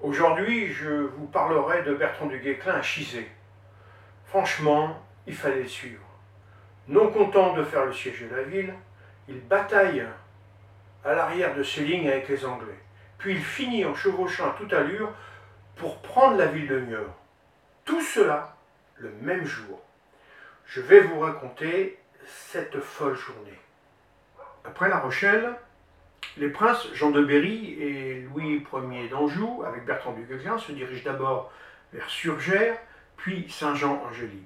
Aujourd'hui, je vous parlerai de Bertrand du Guesclin à Chizé. Franchement, il fallait le suivre. Non content de faire le siège de la ville, il bataille à l'arrière de ses lignes avec les Anglais. Puis il finit en chevauchant à toute allure pour prendre la ville de Niort. Tout cela le même jour. Je vais vous raconter cette folle journée. Après La Rochelle, les princes Jean de Berry et Louis Ier d'Anjou, avec Bertrand du Guesclin, se dirigent d'abord vers Surgères, puis Saint-Jean-Angély.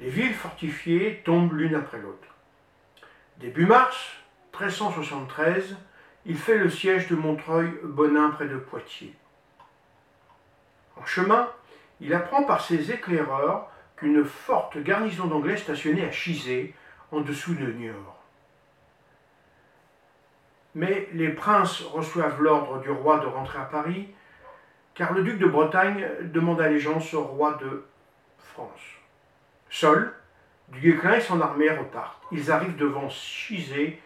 Les villes fortifiées tombent l'une après l'autre. Début mars 1373, il fait le siège de Montreuil-Bonin près de Poitiers. En chemin, il apprend par ses éclaireurs qu'une forte garnison d'Anglais stationnée à Chizé, en dessous de Niort. Mais les princes reçoivent l'ordre du roi de rentrer à Paris, car le duc de Bretagne demande allégeance au roi de France. Seul, du Guesclin et son armée repartent. Ils arrivent devant Chizé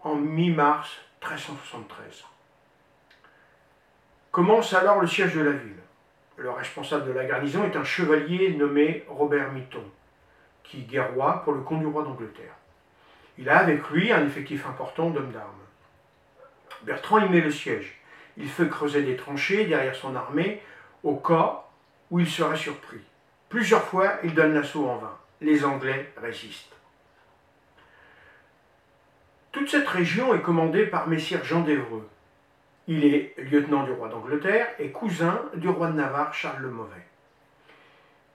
en mi-mars 1373. Commence alors le siège de la ville. Le responsable de la garnison est un chevalier nommé Robert Mitton, qui guerroie pour le compte du roi d'Angleterre. Il a avec lui un effectif important d'hommes d'armes. Bertrand y met le siège. Il fait creuser des tranchées derrière son armée au cas où il serait surpris. Plusieurs fois, il donne l'assaut en vain. Les Anglais résistent. Toute cette région est commandée par Messire Jean d'Evreux. Il est lieutenant du roi d'Angleterre et cousin du roi de Navarre Charles le Mauvais.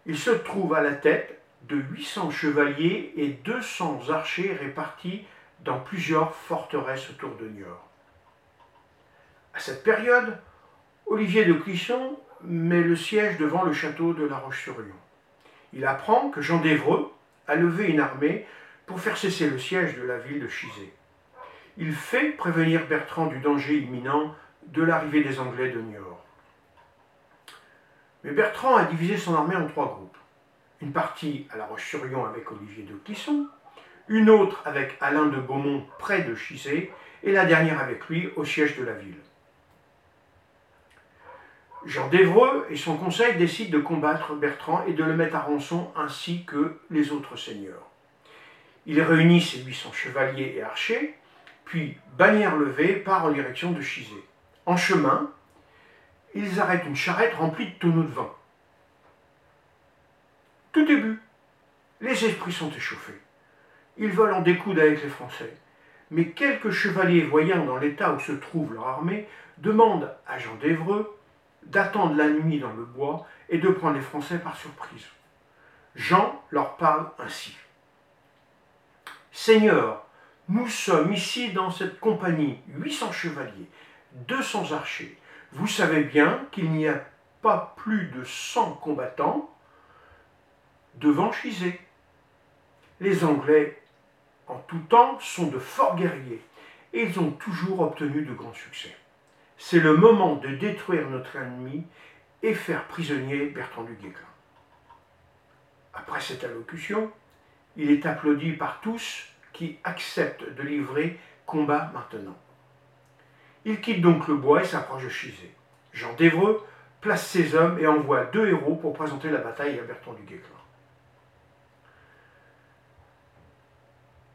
Il se trouve à la tête de 800 chevaliers et 200 archers répartis dans plusieurs forteresses autour de Niort. À cette période, Olivier de Clisson met le siège devant le château de La Roche-sur-Yon. Il apprend que Jean d'Evreux a levé une armée pour faire cesser le siège de la ville de Chizé. Il fait prévenir Bertrand du danger imminent de l'arrivée des Anglais de Niort. Mais Bertrand a divisé son armée en trois groupes. Une partie à La Roche-sur-Yon avec Olivier de Clisson, une autre avec Alain de Beaumont près de Chizé, et la dernière avec lui au siège de la ville. Jean d'Evreux et son conseil décident de combattre Bertrand et de le mettre à rançon ainsi que les autres seigneurs. Il réunit ses 800 chevaliers et archers, puis, bannière levée, part en direction de Chizé. En chemin, ils arrêtent une charrette remplie de tonneaux de vin. Tout début, les esprits sont échauffés. Ils veulent en découdre avec les Français. Mais quelques chevaliers voyant dans l'état où se trouve leur armée demandent à Jean d'Evreux d'attendre la nuit dans le bois et de prendre les Français par surprise. Jean leur parle ainsi. Seigneur, nous sommes ici dans cette compagnie, 800 chevaliers, 200 archers. Vous savez bien qu'il n'y a pas plus de 100 combattants devant Chizé. Les Anglais, en tout temps, sont de forts guerriers et ils ont toujours obtenu de grands succès. C'est le moment de détruire notre ennemi et faire prisonnier Bertrand du Guesclin. Après cette allocution, il est applaudi par tous qui acceptent de livrer combat maintenant. Il quitte donc le bois et s'approche de Chizé. Jean d'Evreux place ses hommes et envoie deux héros pour présenter la bataille à Bertrand du Guesclin.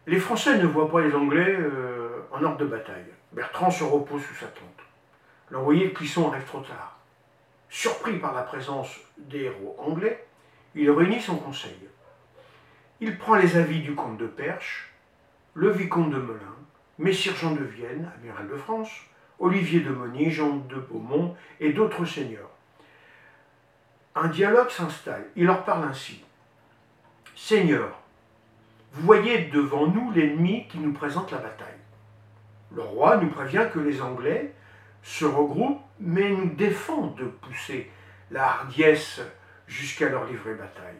Les Français ne voient pas les Anglais euh, en ordre de bataille. Bertrand se repose sous sa tente. L'envoyé de Clisson arrive trop tard. Surpris par la présence des héros anglais, il réunit son conseil. Il prend les avis du comte de Perche, le vicomte de Melun, Messire Jean de Vienne, amiral de France, Olivier de Monnier, Jean de Beaumont et d'autres seigneurs. Un dialogue s'installe. Il leur parle ainsi. Seigneur, vous voyez devant nous l'ennemi qui nous présente la bataille. Le roi nous prévient que les Anglais se regroupent, mais nous défendent de pousser la hardiesse jusqu'à leur livrer bataille.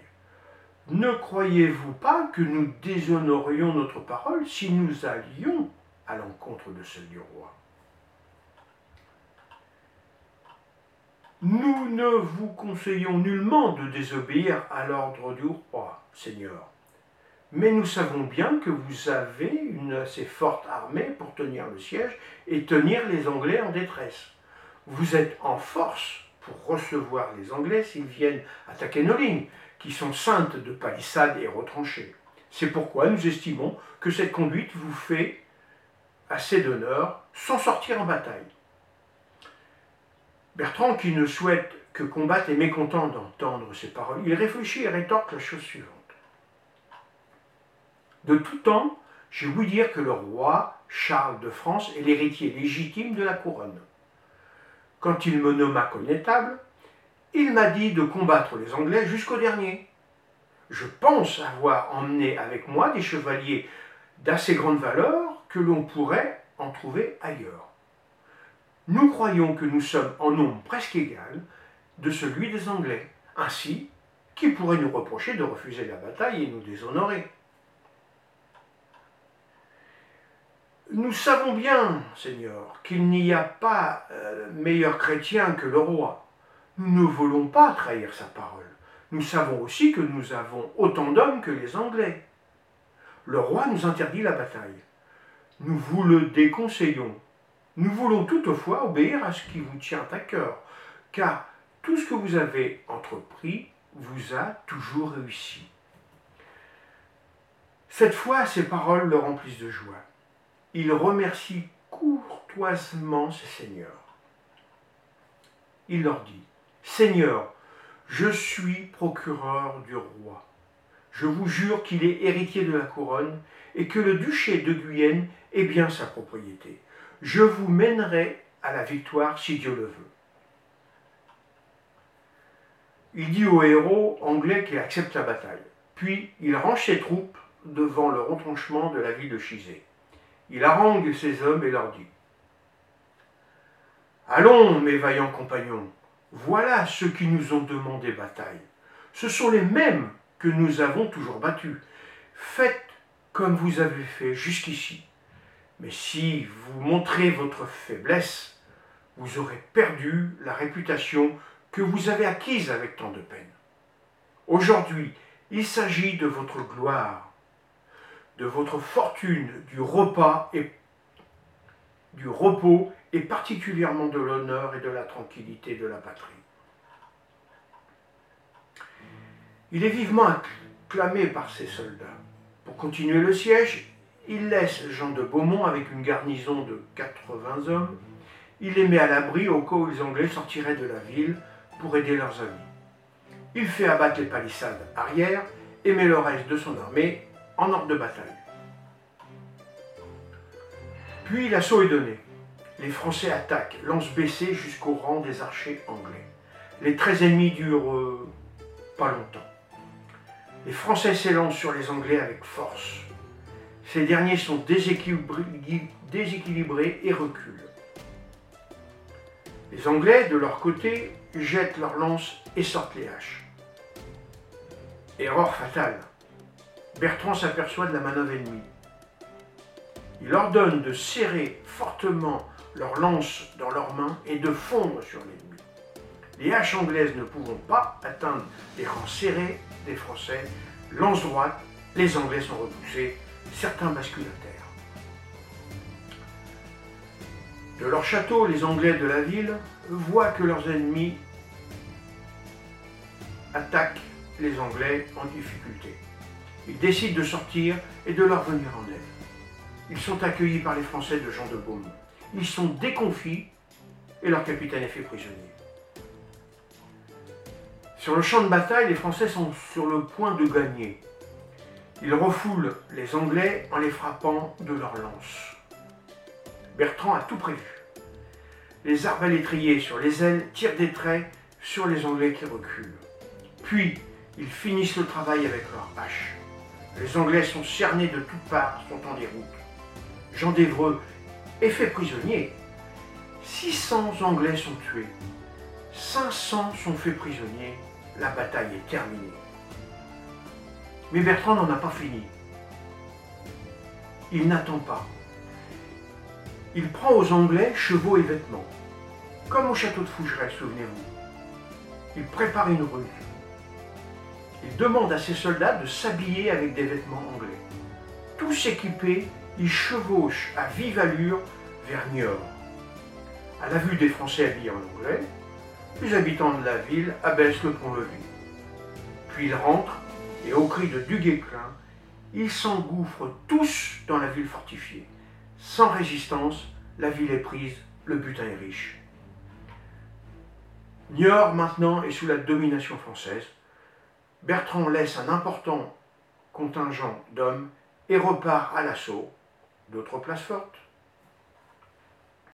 Ne croyez-vous pas que nous déshonorions notre parole si nous allions à l'encontre de celle du roi? Nous ne vous conseillons nullement de désobéir à l'ordre du roi, Seigneur. Mais nous savons bien que vous avez une assez forte armée pour tenir le siège et tenir les Anglais en détresse. vous êtes en force pour recevoir les Anglais s'ils viennent attaquer nos lignes, qui sont saintes de palissades et retranchées. C'est pourquoi nous estimons que cette conduite vous fait assez d'honneur sans sortir en bataille. Bertrand, qui ne souhaite que combattre, est mécontent d'entendre ces paroles. Il réfléchit et rétorque la chose suivante. De tout temps, j'ai ouï dire que le roi Charles de France est l'héritier légitime de la couronne. Quand il me nomma connétable, il m'a dit de combattre les Anglais jusqu'au dernier. Je pense avoir emmené avec moi des chevaliers d'assez grande valeur que l'on pourrait en trouver ailleurs. Nous croyons que nous sommes en nombre presque égal de celui des Anglais. Ainsi, qui pourrait nous reprocher de refuser la bataille et nous déshonorer? Nous savons bien, Seigneur, qu'il n'y a pas euh, meilleur chrétien que le roi. Nous ne voulons pas trahir sa parole. Nous savons aussi que nous avons autant d'hommes que les Anglais. Le roi nous interdit la bataille. Nous vous le déconseillons. Nous voulons toutefois obéir à ce qui vous tient à cœur, car tout ce que vous avez entrepris vous a toujours réussi. Cette fois, ces paroles le remplissent de joie. Il remercie courtoisement ses seigneurs. Il leur dit, Seigneur, je suis procureur du roi. Je vous jure qu'il est héritier de la couronne et que le duché de Guyenne est bien sa propriété. Je vous mènerai à la victoire si Dieu le veut. Il dit au héros anglais qu'il accepte la bataille. Puis il range ses troupes devant le retranchement de la ville de Chizé. Il harangue ses hommes et leur dit Allons, mes vaillants compagnons, voilà ceux qui nous ont demandé bataille. Ce sont les mêmes que nous avons toujours battus. Faites comme vous avez fait jusqu'ici. Mais si vous montrez votre faiblesse, vous aurez perdu la réputation que vous avez acquise avec tant de peine. Aujourd'hui, il s'agit de votre gloire, de votre fortune, du repas et du repos et particulièrement de l'honneur et de la tranquillité de la patrie. Il est vivement acclamé par ses soldats. Pour continuer le siège, il laisse Jean de Beaumont avec une garnison de 80 hommes. Il les met à l'abri au cas où les Anglais sortiraient de la ville pour aider leurs amis. Il fait abattre les palissades arrière et met le reste de son armée en ordre de bataille. Puis l'assaut est donné. Les Français attaquent, lance baissée jusqu'au rang des archers anglais. Les 13 ennemis durent euh, pas longtemps. Les Français s'élancent sur les Anglais avec force. Ces derniers sont déséquilibrés, déséquilibrés et reculent. Les Anglais, de leur côté, jettent leurs lances et sortent les haches. Erreur fatale. Bertrand s'aperçoit de la manœuvre ennemie. Il ordonne de serrer fortement leurs lances dans leurs mains et de fondre sur l'ennemi. Les haches anglaises ne pouvant pas atteindre les rangs serrés des Français, lance droite, les Anglais sont repoussés, certains basculent à terre. De leur château, les Anglais de la ville voient que leurs ennemis attaquent les Anglais en difficulté. Ils décident de sortir et de leur venir en aide. Ils sont accueillis par les Français de Jean de Beaumont. Ils sont déconfits et leur capitaine est fait prisonnier. Sur le champ de bataille, les Français sont sur le point de gagner. Ils refoulent les Anglais en les frappant de leurs lances. Bertrand a tout prévu. Les arbalétriers sur les ailes tirent des traits sur les Anglais qui reculent. Puis, ils finissent le travail avec leurs haches. Les Anglais sont cernés de toutes parts, sont en déroute. Jean d'Evreux est fait prisonnier. 600 Anglais sont tués. 500 sont faits prisonniers. La bataille est terminée. Mais Bertrand n'en a pas fini. Il n'attend pas. Il prend aux Anglais chevaux et vêtements. Comme au château de Fougeray, souvenez-vous. Il prépare une rue. Il demande à ses soldats de s'habiller avec des vêtements anglais. Tous équipés il chevauche à vive allure vers Niort. À la vue des Français habillés en anglais, les habitants de la ville abaissent le pont-levis. Puis ils rentrent et au cri de Duguay-Clin, ils s'engouffrent tous dans la ville fortifiée. Sans résistance, la ville est prise, le butin est riche. Niort maintenant est sous la domination française. Bertrand laisse un important contingent d'hommes et repart à l'assaut d'autres places fortes.